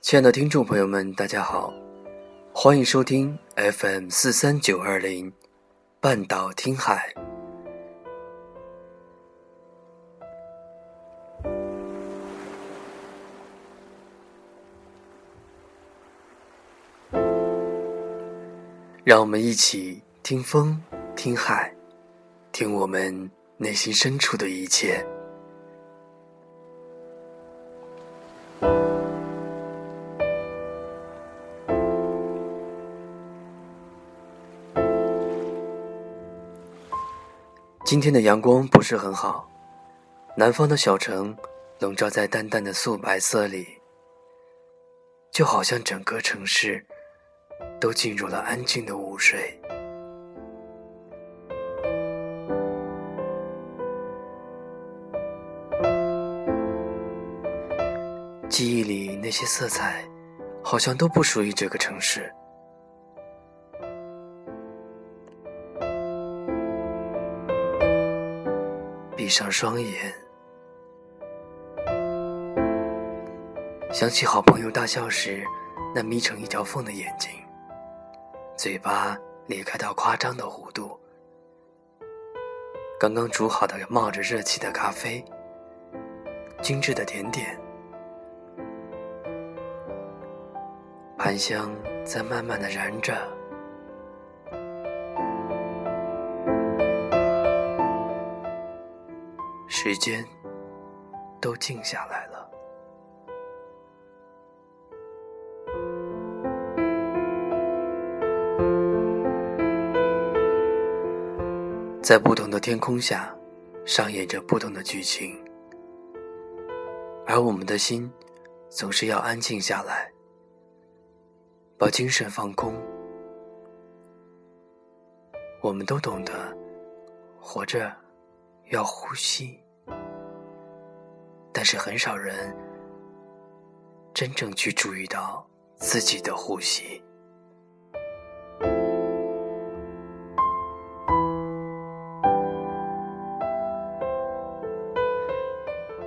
亲爱的听众朋友们，大家好，欢迎收听 FM 四三九二零半岛听海。让我们一起听风，听海，听我们内心深处的一切。今天的阳光不是很好，南方的小城笼罩在淡淡的素白色里，就好像整个城市。都进入了安静的午睡。记忆里那些色彩，好像都不属于这个城市。闭上双眼，想起好朋友大笑时那眯成一条缝的眼睛。嘴巴裂开到夸张的弧度，刚刚煮好的冒着热气的咖啡，精致的甜点，盘香在慢慢的燃着，时间都静下来了。在不同的天空下，上演着不同的剧情，而我们的心总是要安静下来，把精神放空。我们都懂得，活着要呼吸，但是很少人真正去注意到自己的呼吸。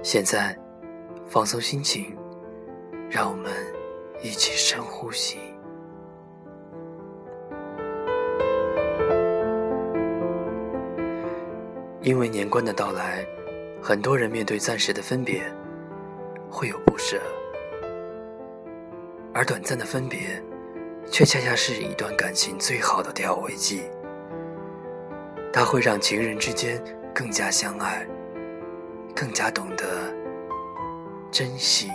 现在，放松心情，让我们一起深呼吸。因为年关的到来，很多人面对暂时的分别，会有不舍，而短暂的分别，却恰恰是一段感情最好的调味剂。它会让情人之间更加相爱。更加懂得珍惜。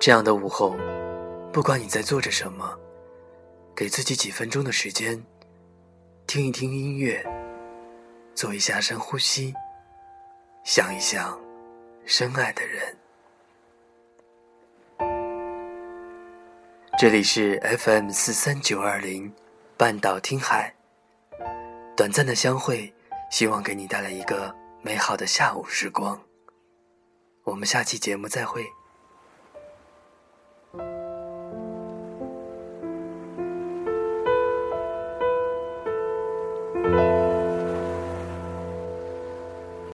这样的午后，不管你在做着什么，给自己几分钟的时间，听一听音乐，做一下深呼吸，想一想深爱的人。这里是 FM 四三九二零，半岛听海。短暂的相会，希望给你带来一个美好的下午时光。我们下期节目再会。